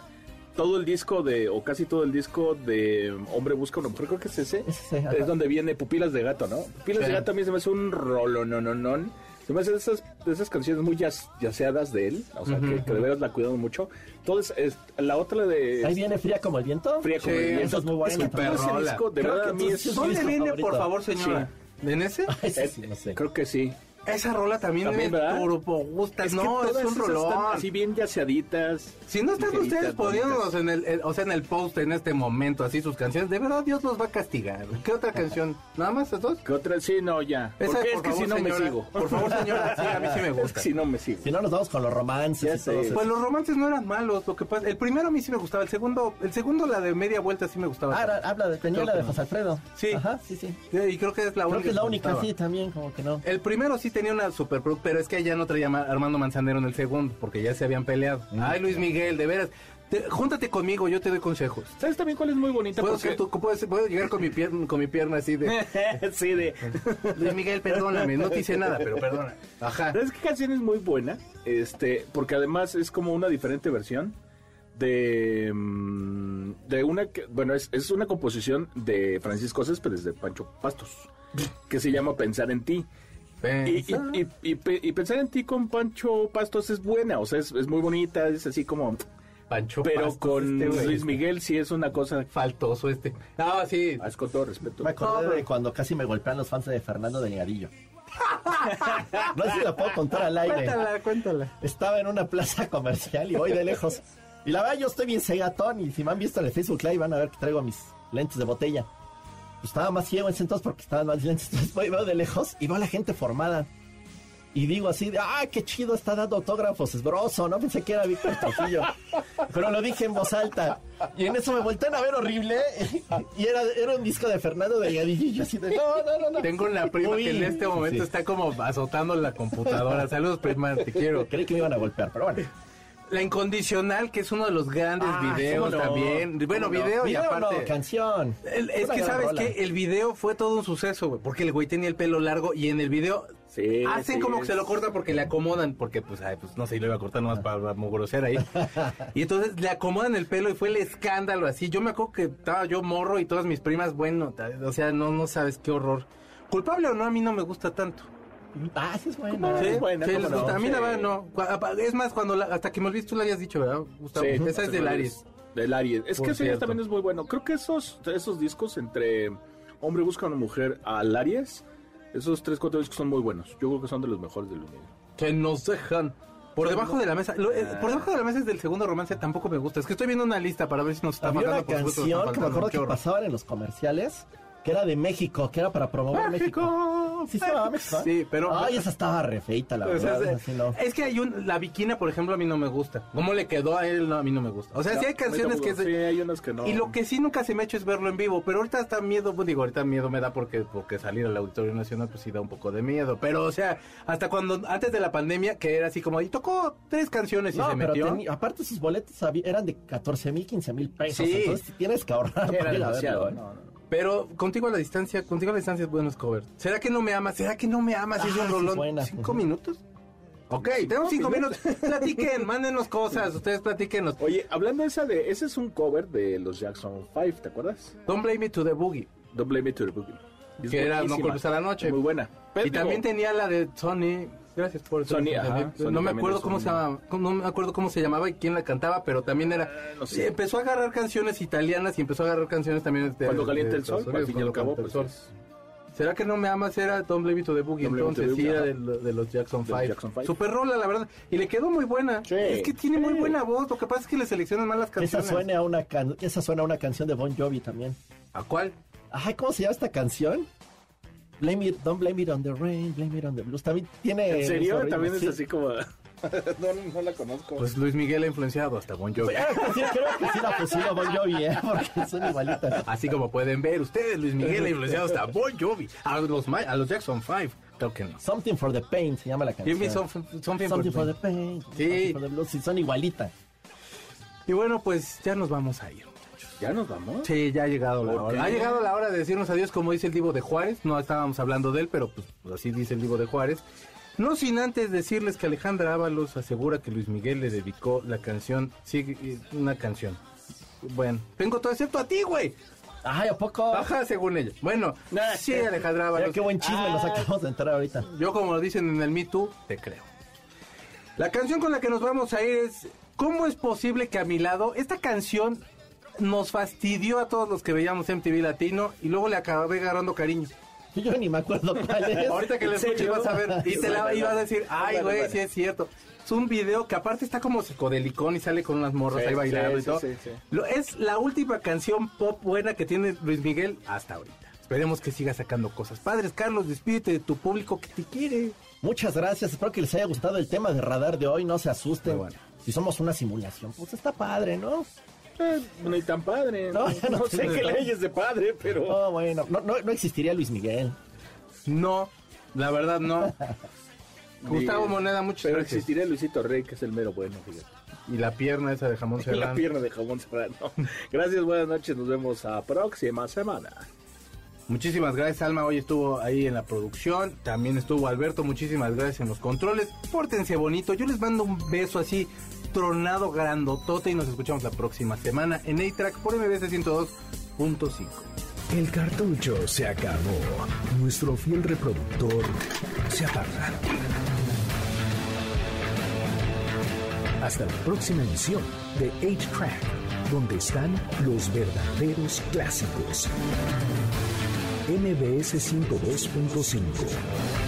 [SPEAKER 4] todo el disco de, o casi todo el disco de Hombre Busca una Mujer, creo que es ese. Es donde viene Pupilas de Gato, ¿no? Pupilas
[SPEAKER 2] Sí.
[SPEAKER 4] de Gato a mí se me hace un rolo, no, no, no. Se me hace de esas, de esas canciones muy jazz, yaceadas de él. O sea, que, que de veras la cuidaron mucho. Entonces, es, la otra de...
[SPEAKER 3] Ahí viene Fría como el viento.
[SPEAKER 4] Fría como
[SPEAKER 2] Sí,
[SPEAKER 4] el viento.
[SPEAKER 3] es muy buena
[SPEAKER 4] que todo
[SPEAKER 2] también.
[SPEAKER 4] ese disco, de
[SPEAKER 3] Creo
[SPEAKER 4] verdad,
[SPEAKER 3] que
[SPEAKER 4] a mí es...
[SPEAKER 2] ¿Dónde viene,
[SPEAKER 3] favorito.
[SPEAKER 2] por favor, señora? ¿En ese?
[SPEAKER 3] Ay, sí, sí, no sé.
[SPEAKER 4] Creo que sí.
[SPEAKER 2] Esa rola también,
[SPEAKER 4] También,
[SPEAKER 2] me gusta.
[SPEAKER 4] Es que
[SPEAKER 2] no, es un
[SPEAKER 4] esas están
[SPEAKER 2] rolón.
[SPEAKER 4] Así bien yaceaditas.
[SPEAKER 2] Si no están ustedes poniéndonos en el, el- o sea, en el post en este momento, así sus canciones, de verdad Dios los va a castigar. ¿Qué otra canción? ¿Nada más esas dos?
[SPEAKER 4] ¿Qué otra? Sí, no, ya.
[SPEAKER 2] Esa,
[SPEAKER 4] Porque es
[SPEAKER 2] por
[SPEAKER 4] que
[SPEAKER 2] favor,
[SPEAKER 4] si no me
[SPEAKER 2] señora.
[SPEAKER 4] sigo.
[SPEAKER 2] Por favor, señora, sí, a mí sí me
[SPEAKER 4] Es
[SPEAKER 2] gusta.
[SPEAKER 4] que si no me sigo.
[SPEAKER 3] Si no, nos vamos con los romances y todo.
[SPEAKER 2] Pues los romances no eran malos, lo que pasa, el primero a mí sí me gustaba, el segundo, el segundo la de media vuelta sí me gustaba.
[SPEAKER 3] Ah, era- habla de tenía
[SPEAKER 2] Creo
[SPEAKER 3] la
[SPEAKER 2] que
[SPEAKER 3] de. José Alfredo.
[SPEAKER 2] Sí.
[SPEAKER 3] Ajá, sí, sí.
[SPEAKER 2] Sí, y creo que es la
[SPEAKER 3] Creo
[SPEAKER 2] única.
[SPEAKER 3] que es la
[SPEAKER 2] me
[SPEAKER 3] única, sí, también, como que no.
[SPEAKER 2] El primero sí tenía una super pro, pero es que ya no traía ma- Armando Manzanero en el segundo, porque ya se habían peleado. Ay, Luis Miguel, de veras. te- júntate conmigo, yo te doy consejos.
[SPEAKER 4] ¿Sabes también cuál es muy bonita?
[SPEAKER 2] Puedo,
[SPEAKER 4] Porque-
[SPEAKER 2] llegar con mi, pierna, con mi pierna así de...
[SPEAKER 4] sí, de...
[SPEAKER 2] Luis Miguel, perdóname, no te hice nada, pero perdona. Ajá.
[SPEAKER 4] ¿Sabes qué canción es muy buena? Este, porque además es como una diferente versión de mm, de una que- bueno es, es una composición de Francisco Céspedes de Pancho Pastos que se llama Pensar en ti y, y- y- y pe- y pensar en ti con Pancho Pastos es buena o sea es, es muy bonita es así como
[SPEAKER 2] Pancho
[SPEAKER 4] pero
[SPEAKER 2] Pastos,
[SPEAKER 4] con
[SPEAKER 2] este.
[SPEAKER 4] Luis Miguel sí es una cosa
[SPEAKER 2] Faltoso este. No, sí.
[SPEAKER 4] es con todo respeto
[SPEAKER 3] Me acordé
[SPEAKER 2] No, pero-
[SPEAKER 3] de cuando casi me golpean los fans de Fernando Delgadillo. No sé si la puedo contar al aire.
[SPEAKER 2] Cuéntala, cuéntala.
[SPEAKER 3] Estaba en una plaza comercial y voy de lejos. Y la verdad, yo estoy bien cegatón. Y si me han visto en el Facebook Live, van a ver que traigo mis lentes de botella. Pues estaba más ciego en ese entonces porque estaban más lentes. Entonces voy, veo de lejos y veo a la gente formada. Y digo así de, ¡ah, qué chido está dando autógrafos! Es broso, no pensé que era Víctor Trujillo. Pero lo dije en voz alta. Y en eso me voltean a ver horrible. Y era, era un disco de Fernando Delgadillo. Y yo así de, no, no, no, no.
[SPEAKER 2] Tengo una prima
[SPEAKER 3] Uy,
[SPEAKER 2] que en este momento
[SPEAKER 3] sí.
[SPEAKER 2] está como azotando la computadora. Saludos, prima, te quiero.
[SPEAKER 3] Creí que me iban a golpear, pero bueno.
[SPEAKER 2] La incondicional, que es uno de los grandes
[SPEAKER 3] Ah,
[SPEAKER 2] videos también. Bueno, video y aparte.
[SPEAKER 3] no, canción.
[SPEAKER 2] El- es que sabes
[SPEAKER 3] rola.
[SPEAKER 2] que el video fue todo un suceso, güey, porque el güey tenía el pelo largo y en el video
[SPEAKER 4] Sí,
[SPEAKER 2] hacen
[SPEAKER 4] sí,
[SPEAKER 2] como que se lo cortan porque le acomodan, porque pues, ay, pues no sé, lo iba a cortar nomás para mugrosear ahí. Y entonces le acomodan el pelo y fue el escándalo así. Yo me acuerdo que estaba yo morro y todas mis primas, bueno, o sea, no, no sabes qué horror. Culpable o no, a mí no me gusta tanto.
[SPEAKER 3] Ah, sí es bueno.
[SPEAKER 2] Sí,
[SPEAKER 4] es buena.
[SPEAKER 2] A mí la
[SPEAKER 4] Sí.
[SPEAKER 2] verdad no. Es más, cuando la- hasta que me olvides tú la habías dicho, ¿verdad, Gustavo?
[SPEAKER 4] Sí,
[SPEAKER 2] Esa es del Aries.
[SPEAKER 4] Del Aries. Es
[SPEAKER 2] Por
[SPEAKER 4] que ese también es muy bueno. Creo que esos, esos discos entre Hombre busca a una mujer al Aries, esos tres, cuatro discos son muy buenos. Yo creo que son de los mejores del mundo.
[SPEAKER 2] Que nos dejan. Por debajo de la mesa. Lo- eh,
[SPEAKER 3] Ah.
[SPEAKER 2] por debajo de la mesa es del segundo romance, tampoco me gusta. Es que estoy viendo una lista para ver si nos está
[SPEAKER 3] Había una canción que me acuerdo pasaban en los comerciales, que era de México, que era para promover México. Sí,
[SPEAKER 2] pero-
[SPEAKER 3] Ay, esa estaba re feita, la
[SPEAKER 2] sea,
[SPEAKER 3] verdad.
[SPEAKER 2] es,
[SPEAKER 3] así no.
[SPEAKER 2] es que hay un. La Viquina, por ejemplo, a mí no me gusta. ¿Cómo le quedó a él? No, a mí no me gusta. O sea, sí hay canciones que.
[SPEAKER 4] Sí, hay unas que no.
[SPEAKER 2] Y lo que sí nunca se me ha hecho es verlo en vivo, pero ahorita está miedo, pues digo, ahorita miedo me da porque porque salir al Auditorio Nacional pues sí da un poco de miedo, pero o sea, hasta cuando antes de la pandemia que era así como y tocó tres canciones y
[SPEAKER 3] No,
[SPEAKER 2] se
[SPEAKER 3] pero
[SPEAKER 2] metió.
[SPEAKER 3] teni- aparte sus boletos eran de 14 mil, 15 mil pesos.
[SPEAKER 2] Sí.
[SPEAKER 3] Entonces tienes que ahorrar
[SPEAKER 4] Era
[SPEAKER 3] para ir a
[SPEAKER 4] demasiado.
[SPEAKER 3] verlo, ¿eh?
[SPEAKER 4] no, no.
[SPEAKER 2] Pero contigo a la distancia, contigo a la distancia es buenos cover. ¿Será que no me amas? ¿Será que no me amas? Es
[SPEAKER 3] Ah,
[SPEAKER 2] un rolón.
[SPEAKER 3] buena.
[SPEAKER 2] ¿Cinco minutos? Ok, tenemos cinco minutos. Platiquen, mándenos cosas, ustedes platíquenos.
[SPEAKER 4] Oye, hablando de esa de. Ese es un cover de los Jackson 5, ¿te acuerdas?
[SPEAKER 2] Don't blame me to the boogie.
[SPEAKER 4] Don't Blame It to the Boogie. Es
[SPEAKER 2] Que era No culpes a la noche.
[SPEAKER 4] Muy buena. Pero
[SPEAKER 2] y también tenía la de Sony. Gracias por eso.
[SPEAKER 4] Sony, ajá, Sony
[SPEAKER 2] no me acuerdo cómo se llamaba, no me acuerdo cómo se llamaba y quién la cantaba, pero también era
[SPEAKER 4] no sé.
[SPEAKER 2] sí, empezó a agarrar canciones italianas y empezó a agarrar canciones también de
[SPEAKER 4] Cuando calienta
[SPEAKER 2] de
[SPEAKER 4] el sol, al fin y al cabo, pues
[SPEAKER 2] sol. ¿Será que no me amas? Era Don't Blame It to the Boogie, entonces sí
[SPEAKER 4] Boogie,
[SPEAKER 2] era
[SPEAKER 4] ajá.
[SPEAKER 2] de, lo- de los Jackson
[SPEAKER 4] De los
[SPEAKER 2] 5.
[SPEAKER 4] Jackson Five.
[SPEAKER 2] Super rola, la verdad. Y le quedó muy buena.
[SPEAKER 4] Sí,
[SPEAKER 2] es que tiene muy buena voz, lo que pasa es que le seleccionan mal las
[SPEAKER 3] Esa
[SPEAKER 2] canciones.
[SPEAKER 3] suena, a una can- esa suena a una canción de Bon Jovi también.
[SPEAKER 2] ¿A cuál?
[SPEAKER 3] Ay, ¿cómo se llama esta canción? Blame it, don't blame it on the rain, blame it on the blues. También tiene...
[SPEAKER 4] ¿En serio? También es
[SPEAKER 3] sí.
[SPEAKER 4] así como. no, no la conozco.
[SPEAKER 2] Pues Luis Miguel ha influenciado hasta Bon Jovi.
[SPEAKER 3] Creo que sí, creo que sí la Bon Jovi, ¿eh? Porque son igualitas.
[SPEAKER 2] Así como pueden ver ustedes, Luis Miguel ha influenciado hasta Bon Jovi, a los, a los Jackson 5. Creo que no.
[SPEAKER 3] Something for the Pain se llama la canción.
[SPEAKER 2] Give me some- something,
[SPEAKER 3] Something
[SPEAKER 2] for
[SPEAKER 3] for
[SPEAKER 2] the-
[SPEAKER 3] Pain.
[SPEAKER 2] Sí.
[SPEAKER 3] Something for the blues. Sí, son igualitas.
[SPEAKER 2] Y bueno, pues ya nos vamos a ir.
[SPEAKER 4] ¿Ya nos vamos?
[SPEAKER 2] Sí, ya ha llegado la
[SPEAKER 4] ¿Por
[SPEAKER 2] hora.
[SPEAKER 4] qué?
[SPEAKER 2] Ha llegado la hora de decirnos adiós, como dice el Divo de Juárez. No estábamos hablando de él, pero pues, así dice el Divo de Juárez. No sin antes decirles que Alejandra Ábalos asegura que Luis Miguel le dedicó la canción, sí, una canción. Bueno, tengo todo excepto a ti, güey.
[SPEAKER 3] Ay, ¿a poco?
[SPEAKER 2] Ajá, según ella. Bueno, sí, Alejandra Ábalos.
[SPEAKER 3] Qué buen chisme nos
[SPEAKER 2] Ah,
[SPEAKER 3] acabamos de entrar ahorita.
[SPEAKER 2] Yo, como lo dicen en el Me Too, te creo. La canción con la que nos vamos a ir es ¿Cómo es posible que a mi lado esta canción nos fastidió a todos los que veíamos MTV Latino y luego le acabé agarrando cariño?
[SPEAKER 3] Yo ni me acuerdo cuál es.
[SPEAKER 2] Ahorita que la
[SPEAKER 4] ¿En
[SPEAKER 2] escuches
[SPEAKER 4] serio?
[SPEAKER 2] vas a ver y te la ibas a decir, ay güey, sí es cierto. Es un video que aparte está como psicodelicón y sale con unas morras
[SPEAKER 4] Sí,
[SPEAKER 2] ahí bailando
[SPEAKER 4] sí,
[SPEAKER 2] y todo.
[SPEAKER 4] sí, sí, sí.
[SPEAKER 2] Lo- es la última canción pop buena que tiene Luis Miguel hasta ahorita. Esperemos que siga sacando cosas padres. Carlos, despídete de tu público que te quiere.
[SPEAKER 3] Muchas gracias. Espero que les haya gustado el tema de radar de hoy. No se asusten.
[SPEAKER 2] Bueno.
[SPEAKER 3] Si somos una simulación, pues está padre, ¿no?
[SPEAKER 4] Eh, no hay tan padre.
[SPEAKER 3] No,
[SPEAKER 4] No,
[SPEAKER 3] ya no
[SPEAKER 4] no sé qué leyes de padre, pero.
[SPEAKER 3] Oh, bueno. No, no, no existiría Luis Miguel.
[SPEAKER 2] No, la verdad no. Gustavo Moneda, muchas
[SPEAKER 4] Pero
[SPEAKER 2] gracias.
[SPEAKER 4] existiría Luisito Rey, que es el mero bueno, fíjate.
[SPEAKER 2] Y la pierna esa de jamón
[SPEAKER 4] Y
[SPEAKER 2] serrano.
[SPEAKER 4] la pierna de jamón serrano. Gracias, buenas noches. Nos vemos a próxima semana.
[SPEAKER 2] Muchísimas gracias, Alma. Hoy estuvo ahí en la producción. También estuvo Alberto. Muchísimas gracias en los controles. Pórtense bonito. Yo les mando un beso así, tronado, grandotote. Y nos escuchamos la próxima semana en A-Track por MBS 102.5.
[SPEAKER 1] El cartucho se acabó. Nuestro fiel reproductor se apaga. Hasta la próxima emisión de 8-Track, donde están los verdaderos clásicos. MBS 102.5.